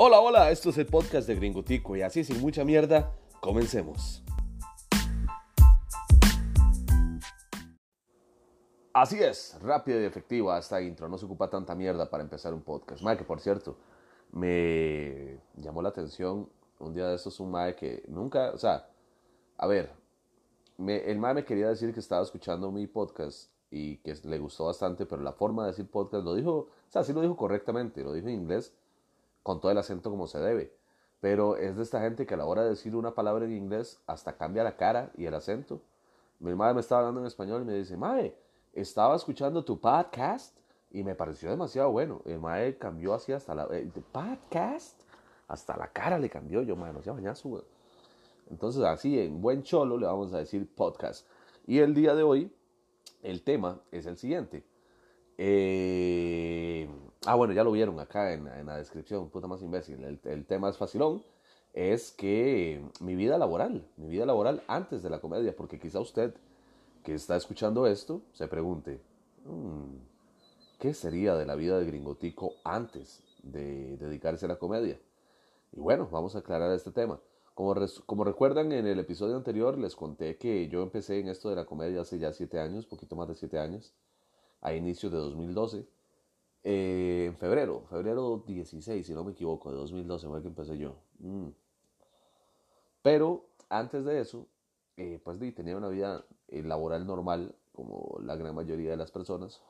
Hola, hola, esto es el podcast de Gringotico y así sin mucha mierda, comencemos. Así es, rápida y efectiva esta intro, no se ocupa tanta mierda para empezar un podcast. Mae, que por cierto, me llamó la atención un día de estos un mae que nunca, o sea, a ver, me, el mae me quería decir que estaba escuchando mi podcast y que le gustó bastante, pero la forma de decir podcast lo dijo, o sea, sí lo dijo correctamente, lo dijo en inglés, con todo el acento como se debe. Pero es de esta gente que a la hora de decir una palabra en inglés hasta cambia la cara y el acento. Mi madre me estaba hablando en español y me dice, Mae, estaba escuchando tu podcast y me pareció demasiado bueno. El Mae cambió así hasta la... Eh, ¿Podcast? Hasta la cara le cambió. Yo, Mae, no se bañazo, Entonces así, en buen cholo le vamos a decir podcast. Y el día de hoy, el tema es el siguiente. Eh, ah, bueno, ya lo vieron acá en, la descripción, puta más imbécil. El, tema es facilón. Es que mi vida laboral, mi vida laboral antes de la comedia, porque quizá usted que está escuchando esto se pregunte, mm, ¿qué sería de la vida de Gringotico antes de dedicarse a la comedia? Y bueno, vamos a aclarar este tema. Como, como recuerdan, en el episodio anterior les conté que yo empecé en esto de la comedia hace ya siete años, poquito más de siete años a inicios de 2012. Eh, en febrero, febrero 16, si no me equivoco, de 2012 fue que empecé yo. Mm. Pero antes de eso, eh, pues tenía una vida eh, laboral normal, como la gran mayoría de las personas.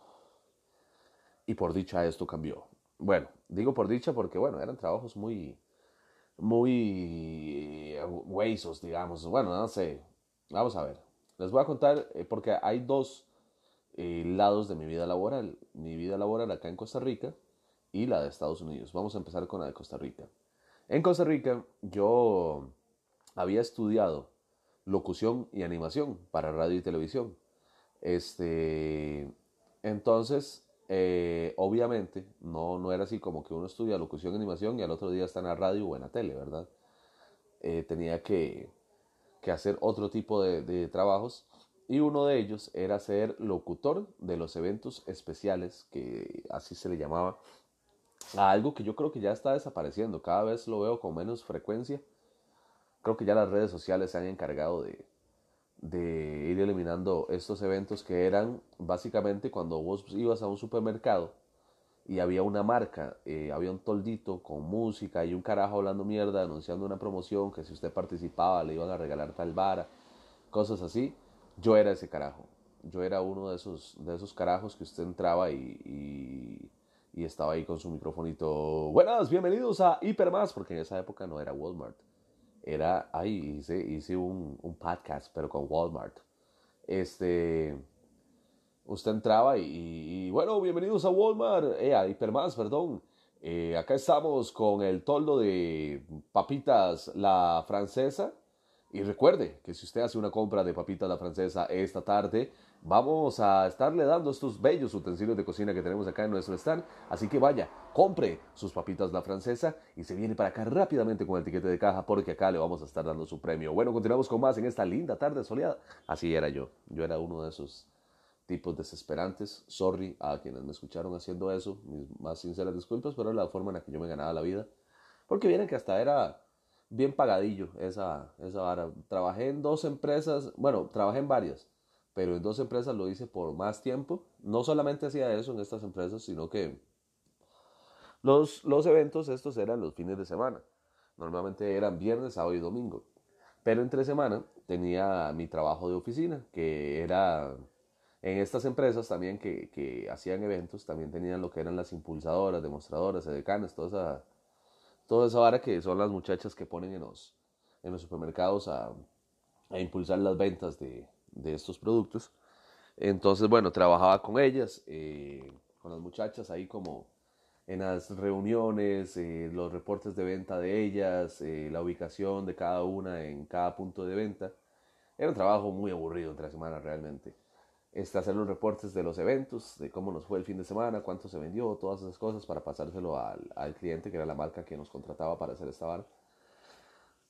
Y por dicha esto cambió. Bueno, digo por dicha porque, bueno, eran trabajos muy, muy huesos, digamos. Bueno, no sé. Vamos a ver. Les voy a contar, porque hay dos eh, lados de mi vida laboral. Mi vida laboral acá en Costa Rica y la de Estados Unidos. Vamos a empezar con la de Costa Rica. En Costa Rica yo había estudiado locución y animación para radio y televisión. Este, entonces, eh, obviamente, no, no era así como que uno estudia locución y animación y al otro día está en la radio o en la tele, ¿verdad? Eh, tenía que, que, hacer otro tipo de, de trabajos y uno de ellos era ser locutor de los eventos especiales, que así se le llamaba, a algo que yo creo que ya está desapareciendo, cada vez lo veo con menos frecuencia. Creo que ya las redes sociales se han encargado de, de ir eliminando estos eventos que eran básicamente cuando vos ibas a un supermercado y había una marca, eh, había un toldito con música y un carajo hablando mierda, anunciando una promoción que si usted participaba le iban a regalar tal vara, cosas así yo era ese carajo. Yo era uno de esos, de esos carajos que usted entraba y, y, estaba ahí con su microfonito. Buenas, bienvenidos a Hipermás, porque en esa época no era Walmart. Era, ahí hice, hice un, un podcast, pero con Walmart. Este, usted entraba y, bueno, bienvenidos a Walmart, eh, a Hipermás, perdón. Eh, acá estamos con el toldo de papitas la francesa y recuerde que si usted hace una compra de papitas la francesa esta tarde, vamos a estarle dando estos bellos utensilios de cocina que tenemos acá en nuestro stand. Así que vaya, compre sus papitas la francesa y se viene para acá rápidamente con el tiquete de caja porque acá le vamos a estar dando su premio. Bueno, continuamos con más en esta linda tarde soleada. Así era yo. Yo era uno de esos tipos desesperantes. Sorry a quienes me escucharon haciendo eso. Mis más sinceras disculpas, pero era la forma en la que yo me ganaba la vida. Porque vienen que hasta era bien pagadillo esa, esa vara. Trabajé en dos empresas, bueno, trabajé en varias, pero en dos empresas lo hice por más tiempo. No solamente hacía eso en estas empresas, sino que los, los eventos estos eran los fines de semana. Normalmente eran viernes, sábado y domingo. Pero entre semana tenía mi trabajo de oficina, que era en estas empresas también que, que hacían eventos, también tenían lo que eran las impulsadoras, demostradoras, edecanes, toda esa toda esa vara que son las muchachas que ponen en los, en los supermercados a, a impulsar las ventas de, de, estos productos. Entonces, bueno, trabajaba con ellas, eh, con las muchachas ahí como en las reuniones, eh, los reportes de venta de ellas, eh, la ubicación de cada una en cada punto de venta. Era un trabajo muy aburrido entre la semana realmente este, hacer los reportes de los eventos, de cómo nos fue el fin de semana, cuánto se vendió, todas esas cosas para pasárselo al, al cliente, que era la marca que nos contrataba para hacer esta bar.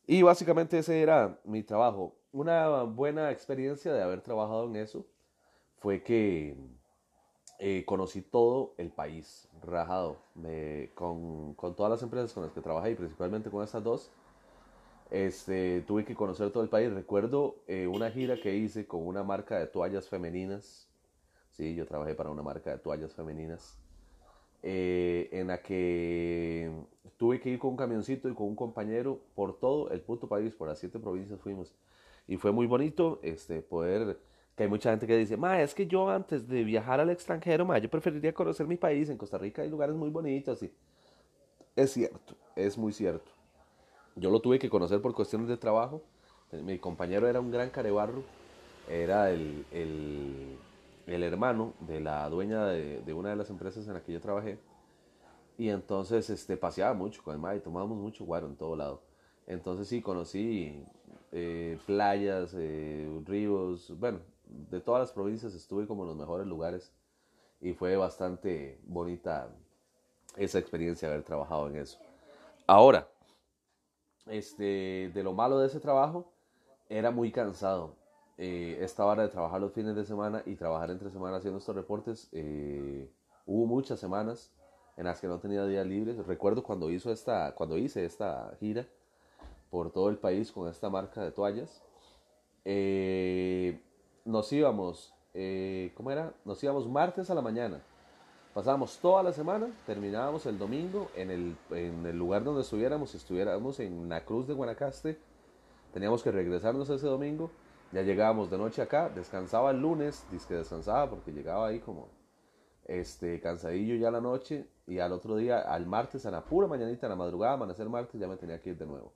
Y básicamente ese era mi trabajo. Una buena experiencia de haber trabajado en eso fue que eh, conocí todo el país, rajado, con, con, todas las empresas con las que trabajé y principalmente con estas dos. Este, tuve que conocer todo el país. Recuerdo eh, una gira que hice con una marca de toallas femeninas. Sí, yo trabajé para una marca de toallas femeninas. Eh, en la que tuve que ir con un camioncito y con un compañero por todo el puto país, por las siete provincias fuimos. Y fue muy bonito este, poder, hay mucha gente que dice, ma, es que yo antes de viajar al extranjero, ma, yo preferiría conocer mi país. En Costa Rica hay lugares muy bonitos. Y es cierto, es muy cierto. Yo lo tuve que conocer por cuestiones de trabajo. Mi compañero era un gran carebarro, era el, el, el hermano de la dueña de, de, una de las empresas en la que yo trabajé. Y entonces este, paseaba mucho con el mar y tomábamos mucho guaro en todo lado. Entonces sí, conocí eh, playas, eh, ríos, bueno, de todas las provincias estuve como en los mejores lugares y fue bastante bonita esa experiencia haber trabajado en eso. Ahora, este, de lo malo de ese trabajo, era muy cansado. Eh, esta hora de trabajar los fines de semana y trabajar entre semanas haciendo estos reportes, eh, hubo muchas semanas en las que no tenía días libres. Recuerdo cuando, hizo esta, cuando hice esta gira por todo el país con esta marca de toallas. Eh, nos íbamos, ¿cómo era? Nos íbamos martes a la mañana Pasábamos toda la semana, terminábamos el domingo en el, en el lugar donde estuviéramos, si estuviéramos en la Cruz de Guanacaste, teníamos que regresarnos ese domingo, ya llegábamos de noche acá, descansaba el lunes, dice descansaba porque llegaba ahí como este, cansadillo ya la noche y al otro día, al martes, a la pura mañanita, a la madrugada, amanecer martes, ya me tenía que ir de nuevo.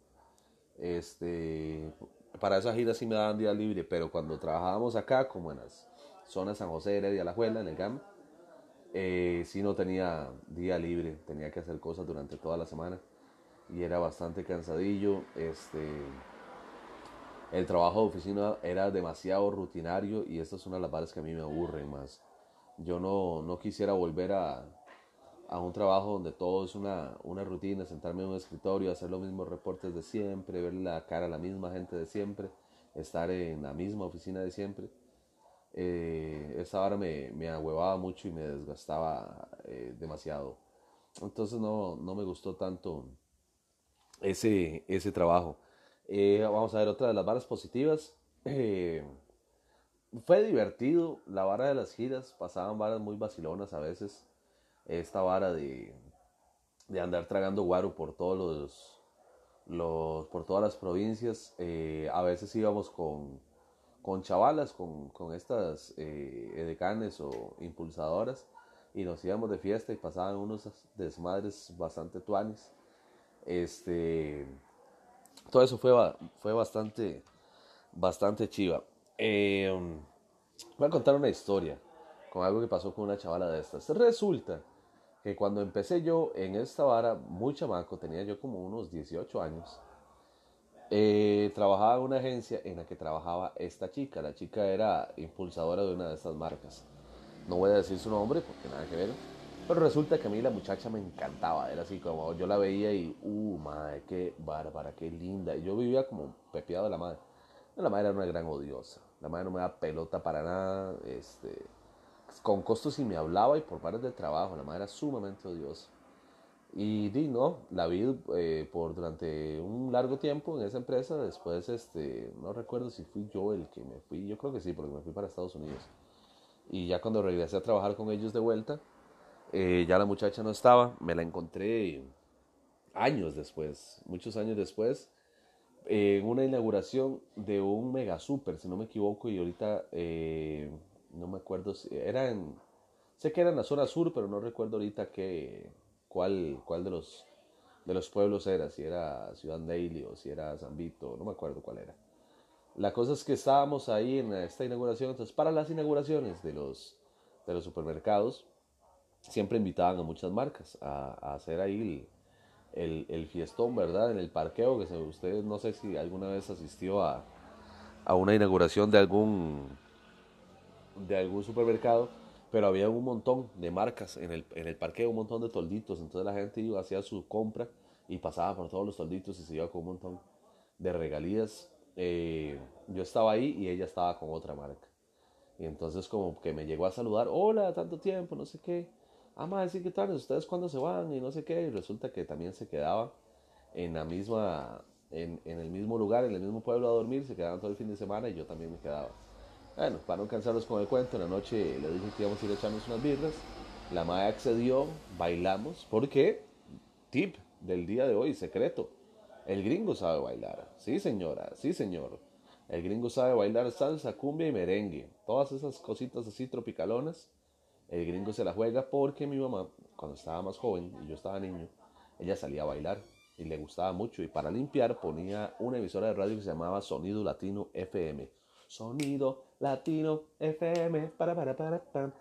Este, para esa gira sí me daban día libre, pero cuando trabajábamos acá, como en las zonas San José, Heredia, La Juela, en el GAM, eh, si no tenía día libre, tenía que hacer cosas durante toda la semana y era bastante cansadillo. Este, el trabajo de oficina era demasiado rutinario y esta es una de las bares que a mí me aburren más. Yo no, no quisiera volver a, a, un trabajo donde todo es una, una, rutina, sentarme en un escritorio, hacer los mismos reportes de siempre, ver la cara a la misma gente de siempre, estar en la misma oficina de siempre eh, esa hora me, me mucho y me desgastaba eh, demasiado. Entonces no, no, me gustó tanto ese, ese trabajo. Eh, vamos a ver otra de las varas positivas. Eh, fue divertido la vara de las giras, pasaban varas muy vacilonas a veces. Esta vara de, de andar tragando guaro por todos los, los por todas las provincias. a veces íbamos con con chavalas, con, con estas eh, edecanes o impulsadoras y nos íbamos de fiesta y pasaban unos desmadres bastante tuanes. Este, todo eso fue, fue bastante, bastante chiva. Em, voy a contar una historia con algo que pasó con una chavala de estas. Resulta que cuando empecé yo en esta vara, muy chamaco, tenía yo como unos 18 años, eh, trabajaba en una agencia en la que trabajaba esta chica. La chica era impulsadora de una de estas marcas. No voy a decir su nombre porque nada que ver. Pero resulta que a mí la muchacha me encantaba. Era así como yo la veía y, uh, madre, qué bárbara, qué linda. Y yo vivía como pepeado de la madre. La madre era una gran odiosa. La madre no me da pelota para nada. Este, con costos y me hablaba y por pares de trabajo. La madre era sumamente odiosa. Y di, no, la vi eh, por durante un largo tiempo en esa empresa. Después, este, no recuerdo si fui yo el que me fui. Yo creo que sí, porque me fui para Estados Unidos. Y ya cuando regresé a trabajar con ellos de vuelta, eh, ya la muchacha no estaba. Me la encontré años después, muchos años después, en una inauguración de un mega super, si no me equivoco. Y ahorita eh, no me acuerdo si era en. Sé que era en la zona sur, pero no recuerdo ahorita qué cuál, cuál de, los, de los pueblos era, si era Ciudad Daily o si era San Vito, no me acuerdo cuál era. La cosa es que estábamos ahí en esta inauguración, entonces para las inauguraciones de los, de los supermercados, siempre invitaban a muchas marcas a, hacer ahí el, el, fiestón, ¿verdad? En el parqueo, que ustedes no sé si alguna vez asistió a, a una inauguración de algún, de algún supermercado pero había un montón de marcas en el, en el parque, un montón de tolditos, entonces la gente iba, hacía su compra y pasaba por todos los tolditos y se iba con un montón de regalías. Eh, yo estaba ahí y ella estaba con otra marca. Y entonces como que me llegó a saludar, hola, tanto tiempo, no sé qué. Ah, madre, sí, ¿qué tal? ¿Ustedes cuándo se van? Y no sé qué. Y resulta que también se quedaba en la misma, en, en, el mismo lugar, en el mismo pueblo a dormir, se quedaban todo el fin de semana y yo también me quedaba. Bueno, para no cansarlos con el cuento, en la noche le dije que íbamos a ir a echarnos unas birras. La madre accedió, bailamos, porque, tip del día de hoy, secreto, el gringo sabe bailar. Sí, señora, sí, señor. El gringo sabe bailar salsa, cumbia y merengue. Todas esas cositas así tropicalonas. El gringo se la juega porque mi mamá, cuando estaba más joven y yo estaba niño, ella salía a bailar y le gustaba mucho. Y para limpiar ponía una emisora de radio que se llamaba Sonido Latino FM. Sonido Latino FM. Para, para, para.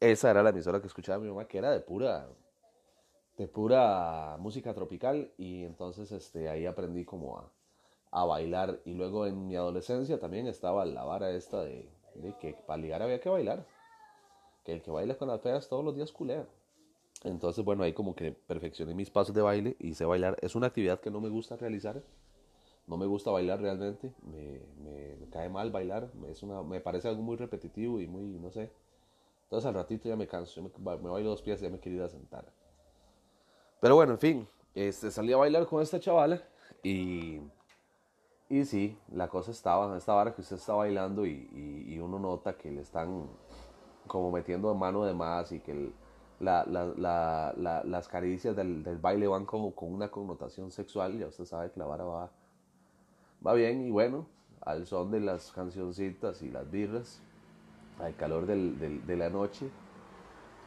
Esa era la emisora que escuchaba mi mamá, que era de pura, de pura música tropical. Y entonces este, ahí aprendí como a, a bailar. Y luego en mi adolescencia también estaba la vara esta de, de que para ligar había que bailar. Que el que baila con las feas todos los días culea. Entonces, bueno, ahí como que perfeccioné mis pasos de baile y sé bailar. Es una actividad que no me gusta realizar. No me gusta bailar realmente. Me, me, cae mal bailar. Es una, me parece algo muy repetitivo y muy, no sé. Entonces al ratito ya me canso. Yo me, me bailo dos pies y ya me quiero ir a sentar. Pero bueno, en fin. Este, salí a bailar con esta chavala y y sí, la cosa estaba, esta vara que usted está bailando y, y, y, uno nota que le están como metiendo mano de más y que el, la, la, la, las caricias del, del, baile van como con una connotación sexual, ya usted sabe que la vara va, va bien y bueno, al son de las cancioncitas y las birras, al calor del, de la noche,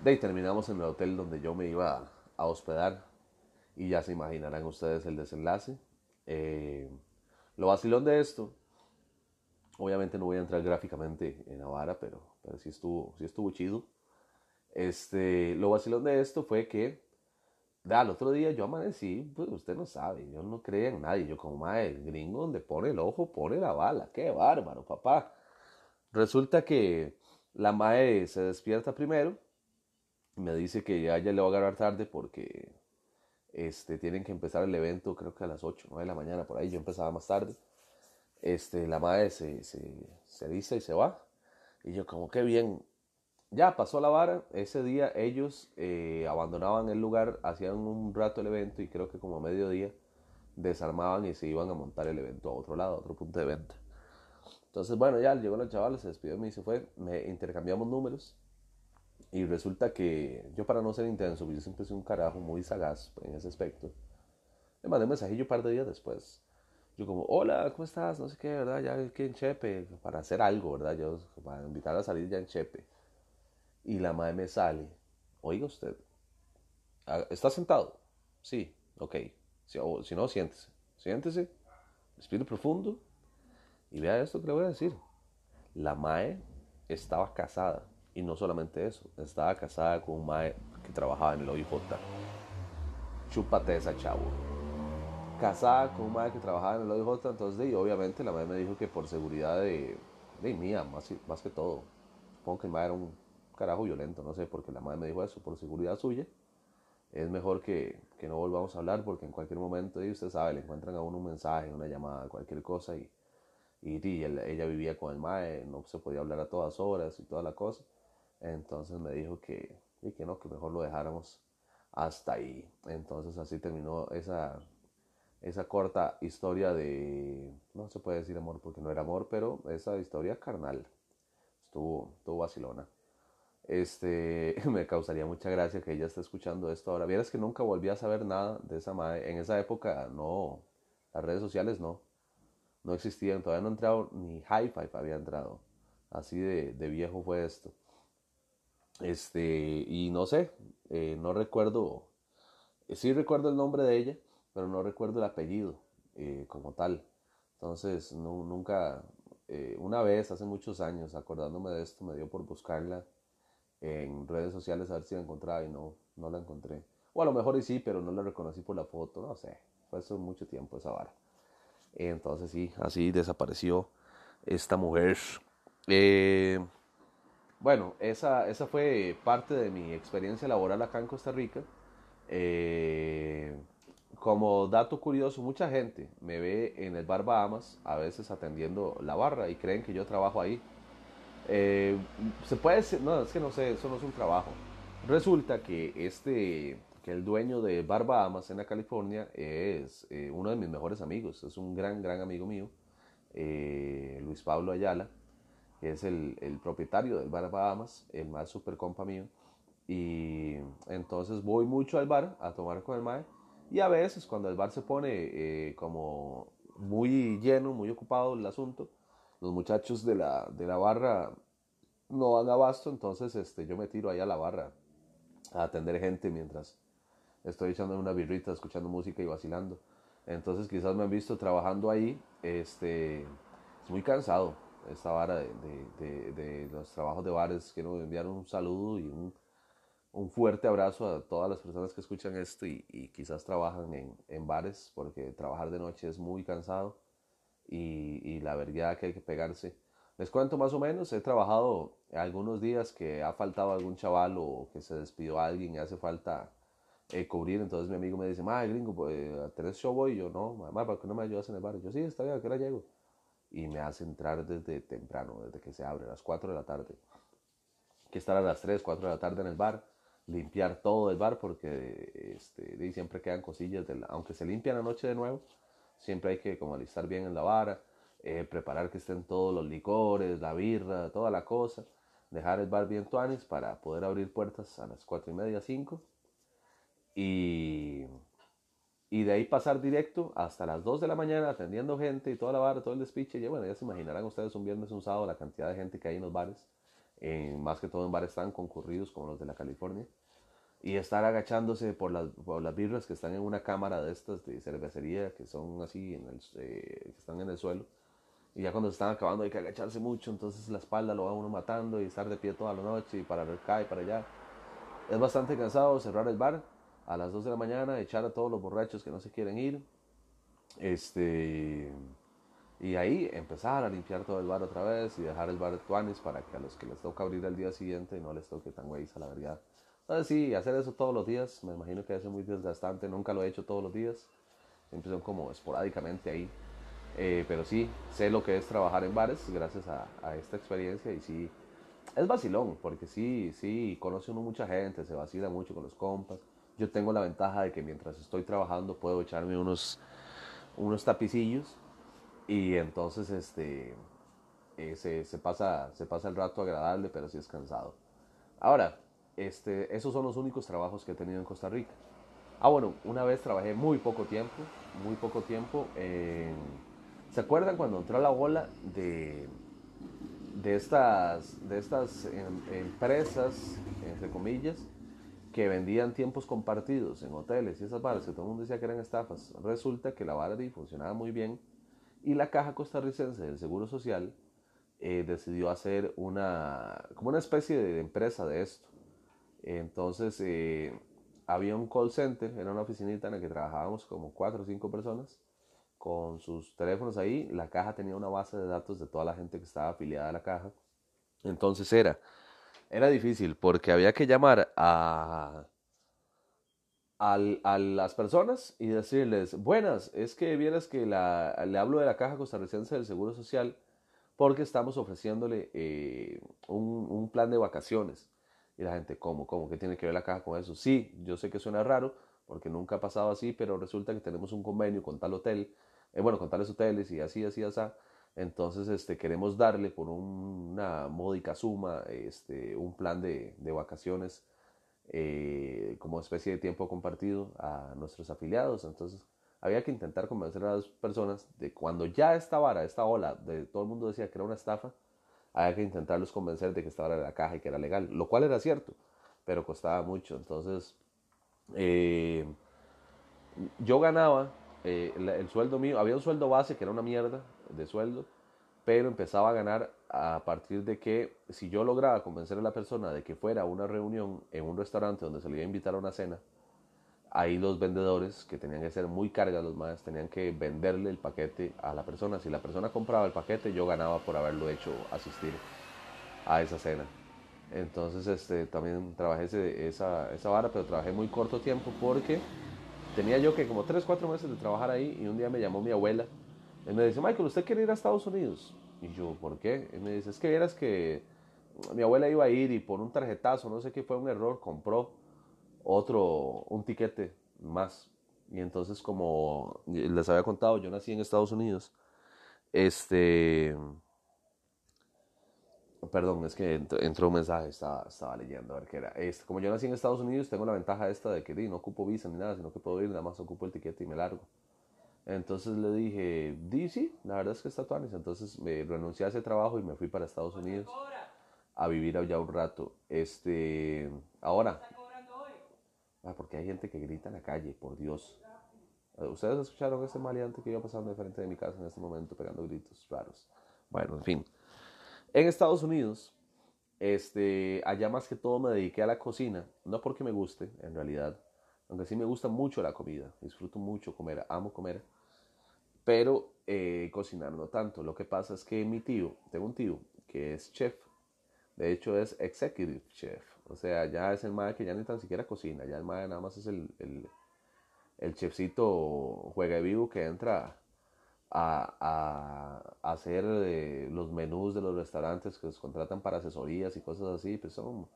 de terminamos en el hotel donde yo me iba a, a hospedar y ya se imaginarán ustedes el desenlace. Eh, lo vacilón de esto, obviamente no voy a entrar gráficamente en Navarra, pero, pero sí, estuvo, sí estuvo chido. Este, lo vacilón de esto fue que da, el otro día yo amanecí, pues usted no sabe, yo no creía en nadie. Yo como, madre, gringo donde pone el ojo, pone la bala. Qué bárbaro, papá. Resulta que la mae se despierta primero, me dice que ya, ya le va a agarrar tarde porque este, tienen que empezar el evento creo que a las 8, 9 de la mañana, por ahí yo empezaba más tarde. Este, la madre se, se, se dice y se va. Y yo como que bien, ya pasó la vara, ese día ellos eh, abandonaban el lugar, hacían un rato el evento y creo que como a mediodía desarmaban y se iban a montar el evento a otro lado, a otro punto de venta. Entonces, bueno, ya llegó la chavala, se despidió de mí y se fue, me intercambiamos números y resulta que yo para no ser intenso, yo siempre soy un carajo muy sagaz en ese aspecto. Le mandé un mensajillo un par de días después. Yo como, hola, ¿cómo estás? No sé qué, ¿verdad? Ya que en Chepe, para hacer algo, ¿verdad? Yo, para invitar a salir ya en Chepe. Y la madre me sale, oiga usted, ¿está sentado? Sí, ok. Si, o, si no, siéntese. Siéntese, respire profundo y vea esto que le voy a decir. La mae estaba casada y no solamente eso, estaba casada con un mae que trabajaba en el OIJ. Chúpate esa chavo. Casada con un mae que trabajaba en el OIJ, entonces y obviamente la madre me dijo que por seguridad de, de mía, más, más que todo. Supongo que el mae era un carajo violento, no sé, porque la madre me dijo eso, por seguridad suya. Es mejor que, que no volvamos a hablar porque en cualquier momento, y usted sabe, le encuentran a un mensaje, una llamada, cualquier cosa y, y, y ella vivía con el mae, no se podía hablar a todas horas y toda la cosa. Entonces me dijo que, y que no, que mejor lo dejáramos hasta ahí. Entonces así terminó esa, esa corta historia de, no se puede decir amor porque no era amor, pero esa historia carnal. Estuvo, estuvo vacilona. Este, me causaría mucha gracia que ella esté escuchando esto ahora. Vieras que nunca volví a saber nada de esa madre. En esa época no, las redes sociales no, no existían. Todavía no entrado, ni Hi-Fi había entrado. Así de, viejo fue esto. Este, y no sé, eh, no recuerdo, eh, sí recuerdo el nombre de ella, pero no recuerdo el apellido eh, como tal. Entonces, no, nunca, una vez, hace muchos años, acordándome de esto, me dio por buscarla en redes sociales a ver si la encontraba y no, no la encontré. O a lo mejor y sí, pero no la reconocí por la foto, no sé, fue hace mucho tiempo esa vara. Entonces sí, así desapareció esta mujer. Eh, bueno, esa, esa fue parte de mi experiencia laboral acá en Costa Rica. Eh, como dato curioso, mucha gente me ve en el bar Bahamas, a veces atendiendo la barra y creen que yo trabajo ahí. Eh, se puede decir, no, es que no sé, eso no es un trabajo. Resulta que este, que el dueño de Barba Amas en California es eh, uno de mis mejores amigos, es un gran, gran amigo mío, eh, Luis Pablo Ayala, que es el, el propietario del Bar Bahamas, el más super compa mío. Y entonces voy mucho al bar a tomar con el mae. Y a veces cuando el bar se pone como muy lleno, muy ocupado el asunto, los muchachos de la, de la barra no van abasto, entonces este, yo me tiro ahí a la barra a atender gente mientras estoy echando una birrita, escuchando música y vacilando. Entonces quizás me han visto trabajando ahí, este, es muy cansado esta vara de, de, los trabajos de bares. Quiero enviar un saludo y un, un, fuerte abrazo a todas las personas que escuchan esto y, y quizás trabajan en, en, bares, porque trabajar de noche es muy cansado y, la verdad que hay que pegarse. Les cuento más o menos, he trabajado algunos días que ha faltado algún chaval o que se despidió alguien y hace falta eh, cubrir. Entonces mi amigo me dice, madre gringo, pues, ¿tenés show hoy? Y yo, no, mamá, ¿por qué no me ayudas en el bar? yo, sí, está bien, ¿a qué hora llego? Y me hace entrar desde temprano, desde que se abre, a las 4 de la tarde. Que estar a las 3, 4 de la tarde en el bar, limpiar todo el bar, porque este, siempre quedan cosillas, de aunque se limpian anoche de nuevo, siempre hay que como alistar bien en la vara, eh, preparar que estén todos los licores, la birra, toda la cosa, dejar el bar bien tuanis para poder abrir puertas a las 4 y media, 5 y, y de ahí pasar directo hasta las 2 de la mañana atendiendo gente y toda la barra, todo el despiche. Y bueno, ya se imaginarán ustedes un viernes, un sábado, la cantidad de gente que hay en los bares, más que todo en bares tan concurridos como los de la California. Y estar agachándose por las, por las birras que están en una cámara de estas de cervecería, que son así, en el, eh, que están en el suelo. Y ya cuando se están acabando hay que agacharse mucho, entonces la espalda lo va uno matando y estar de pie toda la noche y para acá y para allá. Es bastante cansado cerrar el bar a las 2 de la mañana, echar a todos los borrachos que no se quieren ir. Este, y ahí empezar a limpiar todo el bar otra vez y dejar el bar de tuanis para que a los que les toca abrir el día siguiente no les toque tan güeyes a la verdad. Entonces sí, hacer eso todos los días, me imagino que es muy desgastante, nunca lo he hecho todos los días, siempre son como esporádicamente ahí. Eh, pero sí, sé lo que es trabajar en bares gracias a, a, esta experiencia y sí, es vacilón, porque sí, sí, conoce uno mucha gente, se vacila mucho con los compas yo tengo la ventaja de que mientras estoy trabajando puedo echarme unos, unos tapicillos y entonces este, eh, se, se, pasa, se pasa el rato agradable, pero sí es cansado. Ahora, este, esos son los únicos trabajos que he tenido en Costa Rica. Ah, bueno, una vez trabajé muy poco tiempo, muy poco tiempo. ¿Se acuerdan cuando entró la bola de, de estas, de estas em, empresas, entre comillas, que vendían tiempos compartidos en hoteles y esas varas que todo el mundo decía que eran estafas, resulta que la vara funcionaba muy bien y la Caja Costarricense del Seguro Social eh, decidió hacer una, como una especie de empresa de esto. Entonces eh, había un call center, era una oficinita en la que trabajábamos como cuatro o cinco personas con sus teléfonos ahí. La caja tenía una base de datos de toda la gente que estaba afiliada a la caja. Entonces era era difícil porque había que llamar a, a, las personas y decirles, buenas, es que vienes que la, le hablo de la Caja Costarricense del Seguro Social porque estamos ofreciéndole eh, un, un, plan de vacaciones. Y la gente, ¿cómo? ¿Cómo? ¿Qué tiene que ver la caja con eso? Sí, yo sé que suena raro porque nunca ha pasado así, pero resulta que tenemos un convenio con tal hotel, eh, bueno, con tales hoteles y así, así, así. Entonces, este, queremos darle por una módica suma este, un plan de, de vacaciones eh, como especie de tiempo compartido a nuestros afiliados. Entonces, había que intentar convencer a las personas de cuando ya esta vara, esta ola, de todo el mundo decía que era una estafa, había que intentarlos convencer de que estaba en la caja y que era legal, lo cual era cierto, pero costaba mucho. Entonces, eh, yo ganaba eh, el sueldo mío, había un sueldo base que era una mierda, de sueldo, pero empezaba a ganar a partir de que si yo lograba convencer a la persona de que fuera a una reunión en un restaurante donde se le iba a invitar a una cena, ahí los vendedores, que tenían que ser muy cargas los más, tenían que venderle el paquete a la persona. Si la persona compraba el paquete, yo ganaba por haberlo hecho asistir a esa cena. Entonces este, también trabajé esa, esa vara, pero trabajé muy corto tiempo porque tenía yo que como 3, 4 meses de trabajar ahí y un día me llamó mi abuela él me dice, Michael, ¿usted quiere ir a Estados Unidos? Y yo, ¿por qué? Él me dice, es que vieras que mi abuela iba a ir y por un tarjetazo, no sé qué fue un error, compró otro, un tiquete más. Y entonces, como les había contado, yo nací en Estados Unidos. Este. Perdón, es que entró, un mensaje, estaba, estaba, leyendo a ver qué era. Este, como yo nací en Estados Unidos, tengo la ventaja esta de que di, no ocupo visa ni nada, sino que puedo ir, nada más ocupo el tiquete y me largo. Entonces le dije, di, sí, la verdad es que está tuanis. Entonces me renuncié a ese trabajo y me fui para Estados Unidos a vivir allá un rato. Este, ahora, ah, porque hay gente que grita en la calle, por Dios. Eh, ¿Ustedes escucharon ese maleante que iba pasando de frente de mi casa en este momento pegando gritos raros? Bueno, en fin. En Estados Unidos, este, allá más que todo me dediqué a la cocina, no porque me guste, en realidad, aunque sí me gusta mucho la comida, disfruto mucho comer, amo comer, pero eh, cocinar no tanto. Lo que pasa es que mi tío, tengo un tío que es chef, de hecho es executive chef, o sea, ya es el madre que ya ni tan siquiera cocina, ya el madre nada más es el, el, el chefcito juega vivo que entra a, a, hacer eh, los menús de los restaurantes que los contratan para asesorías y cosas así, pues son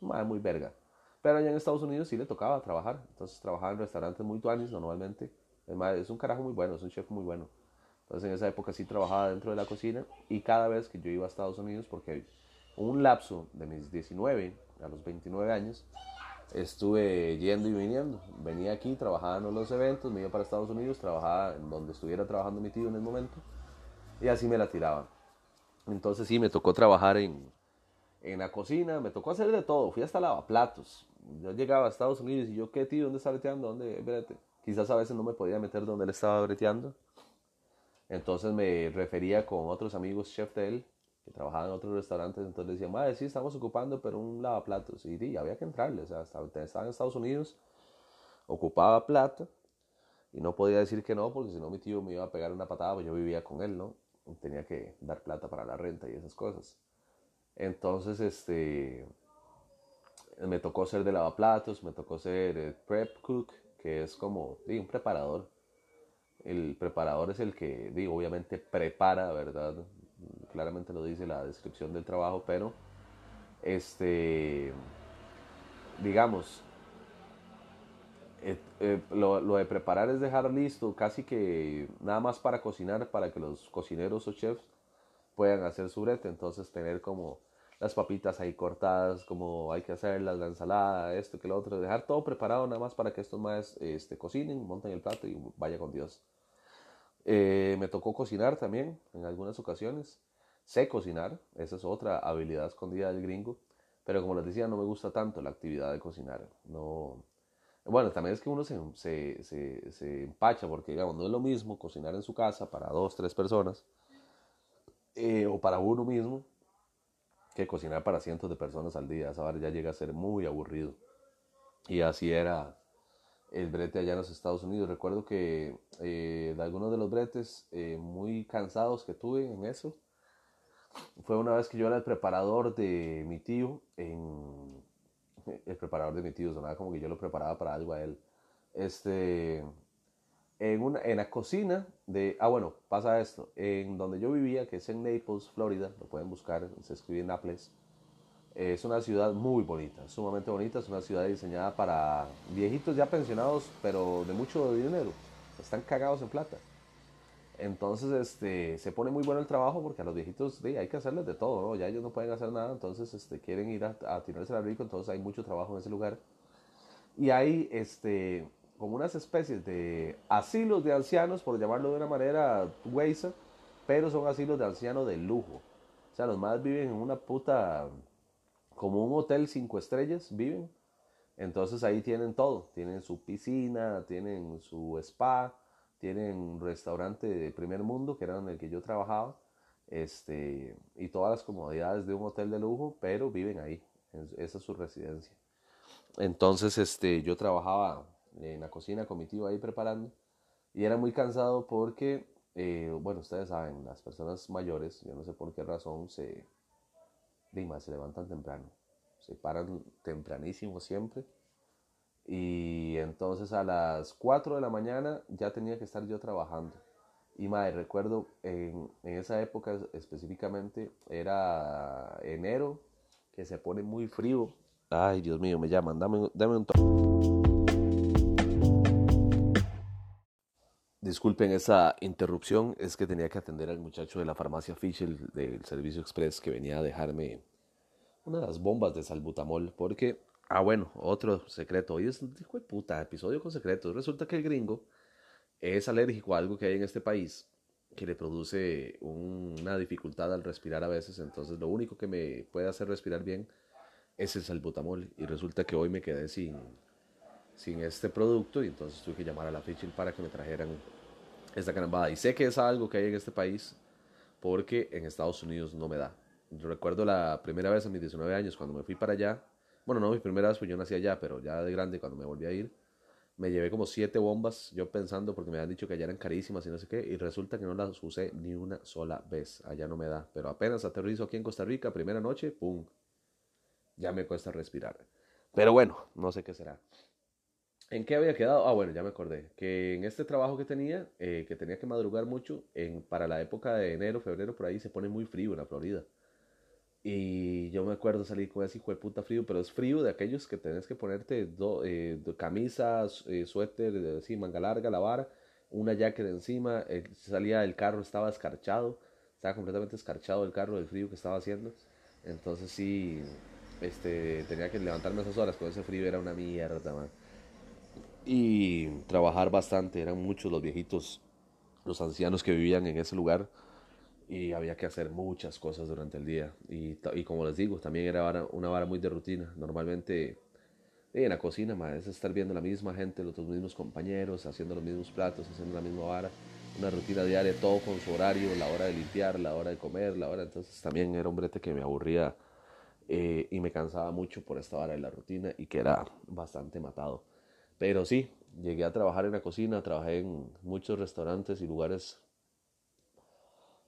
madre muy verga. Pero allá en Estados Unidos sí le tocaba trabajar, entonces trabajaba en restaurantes muy tuanis normalmente es un carajo muy bueno, es un chef muy bueno. Entonces en esa época sí trabajaba dentro de la cocina y cada vez que yo iba a Estados Unidos, porque un lapso de mis 19 a los 29 años, estuve yendo y viniendo. Venía aquí, trabajaba en los eventos, me iba para Estados Unidos, trabajaba en donde estuviera trabajando mi tío en el momento y así me la tiraba. Entonces sí, me tocó trabajar en, en la cocina, me tocó hacer de todo, fui hasta lavaplatos. Yo llegaba a Estados Unidos y yo, ¿qué tío? ¿Dónde está breteando? ¿Dónde? Espérate. Quizás a veces no me podía meter donde él estaba breteando. Entonces me refería con otros amigos chef de él, que trabajaban en otros restaurantes. Entonces le decía, madre, sí, estamos ocupando, pero un lavaplatos. Y sí, había que entrarle. O sea, estaba en Estados Unidos, ocupaba plata. Y no podía decir que no, porque si no mi tío me iba a pegar una patada, pues yo vivía con él, ¿no? tenía que dar plata para la renta y esas cosas. Entonces, este, me tocó ser de lavaplatos, me tocó ser prep cook, que es como un preparador. El preparador es el que, digo, obviamente prepara, ¿verdad? Claramente lo dice la descripción del trabajo, pero este, digamos, eh, eh, lo, de preparar es dejar listo casi que nada más para cocinar, para que los cocineros o chefs puedan hacer su brete. Entonces tener como las papitas ahí cortadas, como hay que hacerlas, la ensalada, esto que lo otro, dejar todo preparado nada más para que estos más este, cocinen, monten el plato y vaya con Dios. Eh, me tocó cocinar también en algunas ocasiones. Sé cocinar, esa es otra habilidad escondida del gringo, pero como les decía, no me gusta tanto la actividad de cocinar. No, bueno, también es que uno se, se, se, empacha porque, digamos, no es lo mismo cocinar en su casa para dos, tres personas eh, o para uno mismo que cocinar para cientos de personas al día. Esa ya llega a ser muy aburrido. Y así era el brete allá en los Estados Unidos. Recuerdo que eh, de algunos de los bretes eh, muy cansados que tuve en eso, fue una vez que yo era el preparador de mi tío en... El preparador de mi tío, sonaba como que yo lo preparaba para algo a él. Este, en, una, en la cocina de... Ah, bueno, pasa esto. En donde yo vivía, que es en Naples, Florida, lo pueden buscar, se escribe en Naples. Es una ciudad muy bonita, sumamente bonita. Es una ciudad diseñada para viejitos ya pensionados, pero de mucho dinero. Están cagados en plata. Entonces, este, se pone muy bueno el trabajo porque a los viejitos hay que hacerles de todo, ¿no? Ya ellos no pueden hacer nada, entonces este, quieren ir a, a tirarse al rico, entonces hay mucho trabajo en ese lugar. Y hay este, como unas especies de asilos de ancianos, por llamarlo de una manera huesa, pero son asilos de ancianos de lujo. O sea, los más viven en una puta, como un hotel cinco estrellas, viven. Entonces ahí tienen todo, tienen su piscina, tienen su spa, tienen un restaurante de primer mundo, que era en el que yo trabajaba, este, y todas las comodidades de un hotel de lujo, pero viven ahí, esa es su residencia. Entonces, este, yo trabajaba en la cocina con mi tío ahí preparando. Y era muy cansado porque, eh, bueno, ustedes saben, las personas mayores, yo no sé por qué razón, se, dime, se levantan temprano. Se paran tempranísimo siempre. Y entonces a las 4 de la mañana ya tenía que estar yo trabajando. Y madre, recuerdo en, en esa época específicamente, era enero que se pone muy frío. Ay, Dios mío, me llaman, dame, dame un toque. Disculpen esa interrupción, es que tenía que atender al muchacho de la farmacia Fisher del servicio express que venía a dejarme una de las bombas de salbutamol, porque, ah bueno, otro secreto, hoy es, hijo de puta, episodio con secretos, resulta que el gringo es alérgico a algo que hay en este país que le produce una dificultad al respirar a veces, entonces lo único que me puede hacer respirar bien es el salbutamol, y resulta que hoy me quedé sin, sin este producto y entonces tuve que llamar a la Fisher para que me trajeran esta carambada. Y sé que es algo que hay en este país porque en Estados Unidos no me da. Recuerdo la primera vez a mis 19 años cuando me fui para allá. Bueno, no, mi primera vez pues yo nací allá, pero ya de grande cuando me volví a ir. Me llevé como siete bombas, yo pensando, porque me habían dicho que allá eran carísimas y no sé qué, y resulta que no las usé ni una sola vez. Allá no me da. Pero apenas aterrizo aquí en Costa Rica, primera noche, ¡pum! Ya me cuesta respirar. Pero bueno, no sé qué será. ¿En qué había quedado? Ah, bueno, ya me acordé. Que en este trabajo que tenía, eh, que tenía que madrugar mucho, para la época de enero, febrero, por ahí se pone muy frío en la Florida. Y yo me acuerdo salir con ese hijo de puta frío, pero es frío de aquellos que tenés que ponerte do, eh, camisas, eh, suéter, así, manga larga, la vara, una jacket encima. salía del carro, estaba escarchado, estaba completamente escarchado el carro del frío que estaba haciendo. Entonces sí, este, tenía que levantarme esas horas con ese frío, era una mierda, man y trabajar bastante. Eran muchos los viejitos, los ancianos que vivían en ese lugar y había que hacer muchas cosas durante el día. Y, como les digo, también era una vara muy de rutina. Normalmente en la cocina es estar viendo la misma gente, los mismos compañeros, haciendo los mismos platos, haciendo la misma vara. Una rutina diaria, todo con su horario, la hora de limpiar, la hora de comer, la hora. Entonces también era un brete que me aburría eh, y me cansaba mucho por esta vara de la rutina y que era bastante matado. Pero sí, llegué a trabajar en la cocina, trabajé en muchos restaurantes y lugares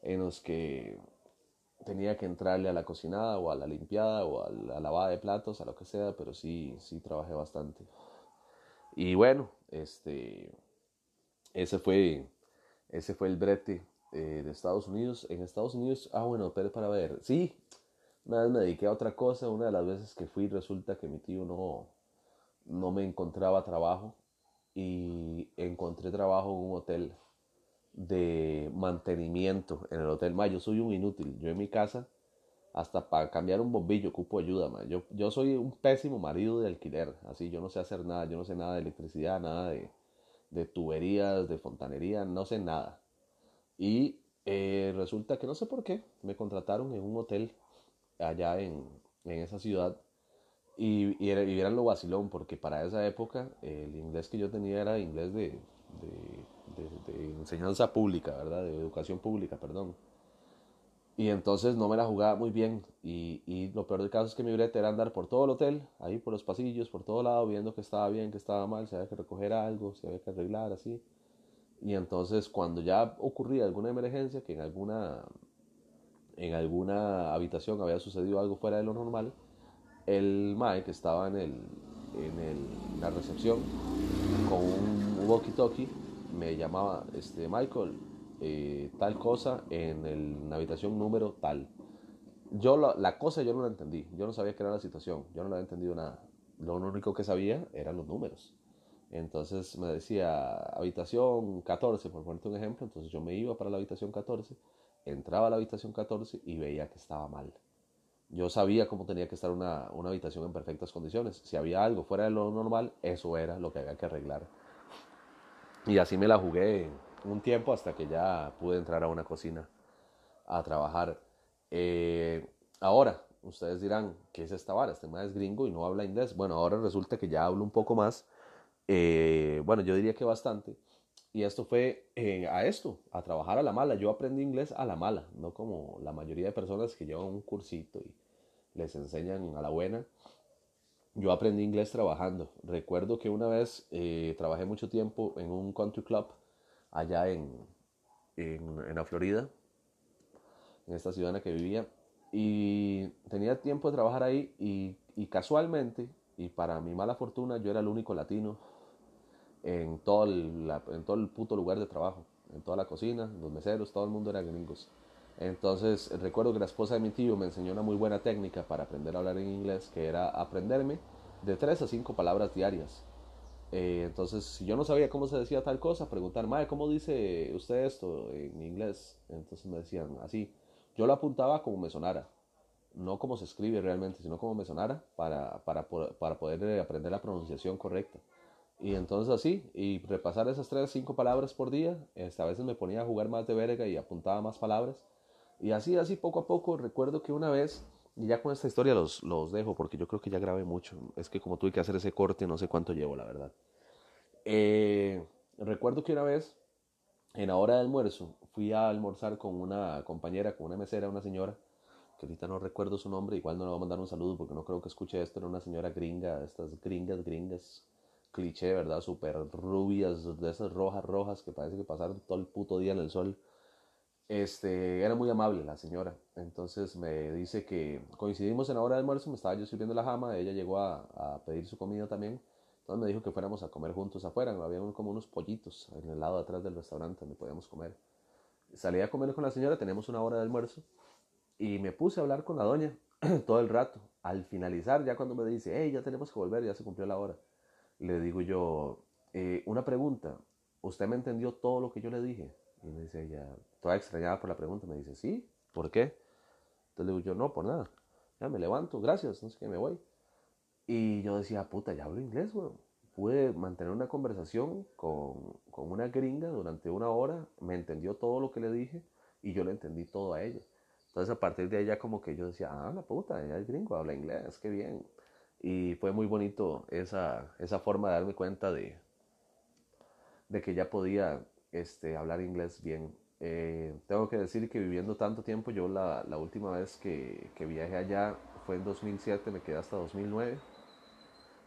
en los que tenía que entrarle a la cocinada o a la limpiada o a la lavada de platos, a lo que sea, pero sí, sí trabajé bastante. Y bueno, este, ese fue, ese fue el brete eh, de Estados Unidos. En Estados Unidos, ah bueno, pero para ver, sí, una vez me dediqué a otra cosa, una de las veces que fui resulta que mi tío no, no me encontraba trabajo y encontré trabajo en un hotel de mantenimiento en el hotel. Ma, yo soy un inútil. Yo en mi casa, hasta para cambiar un bombillo, ocupo ayuda. Ma. Yo, yo soy un pésimo marido de alquiler. Así, yo no sé hacer nada. Yo no sé nada de electricidad, nada de, de tuberías, de fontanería, no sé nada. Y eh, resulta que no sé por qué me contrataron en un hotel allá en, en esa ciudad y, y, era, y, lo vacilón, porque para esa época el inglés que yo tenía era inglés de, de, de, enseñanza pública, ¿verdad? De educación pública, perdón. Y entonces no me la jugaba muy bien. Y, y, lo peor del caso es que mi brete era andar por todo el hotel, ahí por los pasillos, por todo lado, viendo que estaba bien, que estaba mal, si había que recoger algo, si había que arreglar, así. Y entonces cuando ya ocurría alguna emergencia, que en alguna, en alguna habitación había sucedido algo fuera de lo normal, el Mae que estaba en, el, en el, la recepción con un walkie-talkie me llamaba, este, Michael, eh, tal cosa en, el, la habitación número tal. Yo la, la, cosa yo no la entendí, yo no sabía qué era la situación, yo no la había entendido nada. Lo único que sabía eran los números. Entonces me decía habitación 14, por ponerte un ejemplo, entonces yo me iba para la habitación 14, entraba a la habitación 14 y veía que estaba mal. Yo sabía cómo tenía que estar una, una, habitación en perfectas condiciones. Si había algo fuera de lo normal, eso era lo que había que arreglar. Y así me la jugué un tiempo hasta que ya pude entrar a una cocina a trabajar. Eh, ahora, ustedes dirán, ¿qué es esta vara? Este más es gringo y no habla inglés. Bueno, ahora resulta que ya hablo un poco más. Eh, bueno, yo diría que bastante. Y esto fue eh, a esto, a trabajar a la mala. Yo aprendí inglés a la mala, no como la mayoría de personas que llevan un cursito y les enseñan a la buena. Yo aprendí inglés trabajando. Recuerdo que una vez eh, trabajé mucho tiempo en un country club allá en, en, la Florida, en esta ciudad en la que vivía. Y tenía tiempo de trabajar ahí y, y casualmente, y para mi mala fortuna, yo era el único latino en todo, el, en todo el puto lugar de trabajo, en toda la cocina, los meseros, todo el mundo era gringos. Entonces recuerdo que la esposa de mi tío me enseñó una muy buena técnica para aprender a hablar en inglés, que era aprenderme de tres a cinco palabras diarias. Eh, entonces, si yo no sabía cómo se decía tal cosa, preguntar, Mae, ¿cómo dice usted esto en inglés? Entonces me decían así. Yo lo apuntaba como me sonara, no como se escribe realmente, sino como me sonara para, para, para poder eh, aprender la pronunciación correcta. Y entonces así, y repasar esas tres, cinco palabras por día, este, a veces me ponía a jugar más de verga y apuntaba más palabras. Y así, así, poco a poco, recuerdo que una vez, y ya con esta historia los, los dejo, porque yo creo que ya grabé mucho. Es que como tuve que hacer ese corte, no sé cuánto llevo, la verdad. Eh, recuerdo que una vez, en la hora de almuerzo, fui a almorzar con una compañera, con una mesera, una señora, que ahorita no recuerdo su nombre, igual no le voy a mandar un saludo porque no creo que escuche esto, era una señora gringa, estas gringas, gringas, cliché, ¿verdad? Súper rubias, de esas rojas, rojas, que parece que pasaron todo el puto día en el sol. Este, era muy amable la señora, entonces me dice que coincidimos en la hora de almuerzo, me estaba yo sirviendo la jama, ella llegó a, pedir su comida también, entonces me dijo que fuéramos a comer juntos afuera, había como unos pollitos en el lado de atrás del restaurante donde podíamos comer. Salí a comer con la señora, tenemos una hora de almuerzo, y me puse a hablar con la doña todo el rato. Al finalizar, ya cuando me dice, hey, ya tenemos que volver, ya se cumplió la hora, le digo yo, eh, una pregunta, ¿usted me entendió todo lo que yo le dije? Y me dice ella, toda extrañada por la pregunta, me dice, sí, ¿por qué? Entonces le digo yo, no, por nada. Ya me levanto, gracias, no sé qué, me voy. Y yo decía, puta, ya hablo inglés, weón. Pude mantener una conversación con, con una gringa durante una hora, me entendió todo lo que le dije y yo le entendí todo a ella. Entonces a partir de ahí como que yo decía, ah, la puta, ella es gringo, habla inglés, qué bien. Y fue muy bonito esa, esa forma de darme cuenta de, de que ya podía este, hablar inglés bien. Eh, tengo que decir que viviendo tanto tiempo, yo la, la última vez que, que, viajé allá fue en 2007, me quedé hasta 2009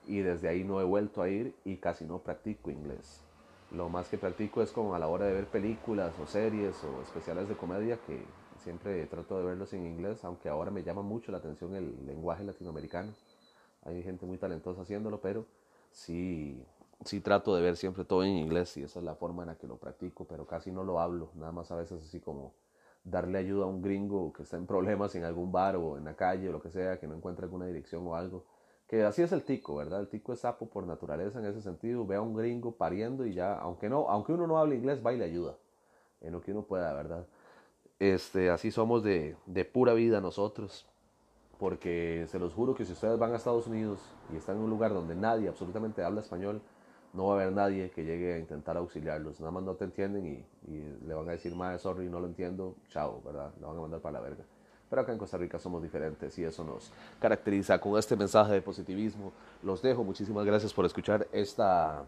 y desde ahí no he vuelto a ir y casi no practico inglés. Lo más que practico es como a la hora de ver películas o series o especiales de comedia que siempre trato de verlos en inglés, aunque ahora me llama mucho la atención el lenguaje latinoamericano. Hay gente muy talentosa haciéndolo, pero sí, sí trato de ver siempre todo en inglés y esa es la forma en la que lo practico, pero casi no lo hablo, nada más a veces así como darle ayuda a un gringo que está en problemas en algún bar o en la calle o lo que sea, que no encuentra alguna dirección o algo. Que así es el tico, ¿verdad? El tico es sapo por naturaleza en ese sentido. Ve a un gringo pariendo y ya, aunque, no, aunque uno no hable inglés, va y le ayuda en lo que uno pueda, ¿verdad? Este, así somos de, de pura vida nosotros porque se los juro que si ustedes van a Estados Unidos y están en un lugar donde nadie absolutamente habla español, no va a haber nadie que llegue a intentar auxiliarlos. Nada más no te entienden y, le van a decir, madre, sorry, no lo entiendo, chao, ¿verdad? Lo van a mandar para la verga. Pero acá en Costa Rica somos diferentes y eso nos caracteriza. Con este mensaje de positivismo los dejo. Muchísimas gracias por escuchar esta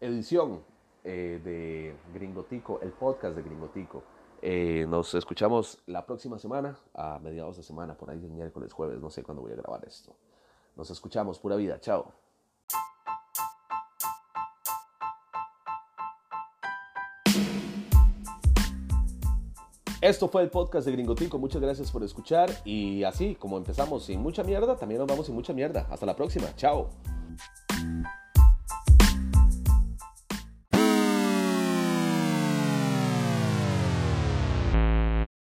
edición eh, de Gringotico, el podcast de Gringotico. Eh, nos escuchamos la próxima semana, a mediados de semana, por ahí el miércoles, jueves, no sé cuándo voy a grabar esto. Nos escuchamos, pura vida, chao. Esto fue el podcast de Gringotico, muchas gracias por escuchar y así como empezamos sin mucha mierda, también nos vamos sin mucha mierda. Hasta la próxima, chao.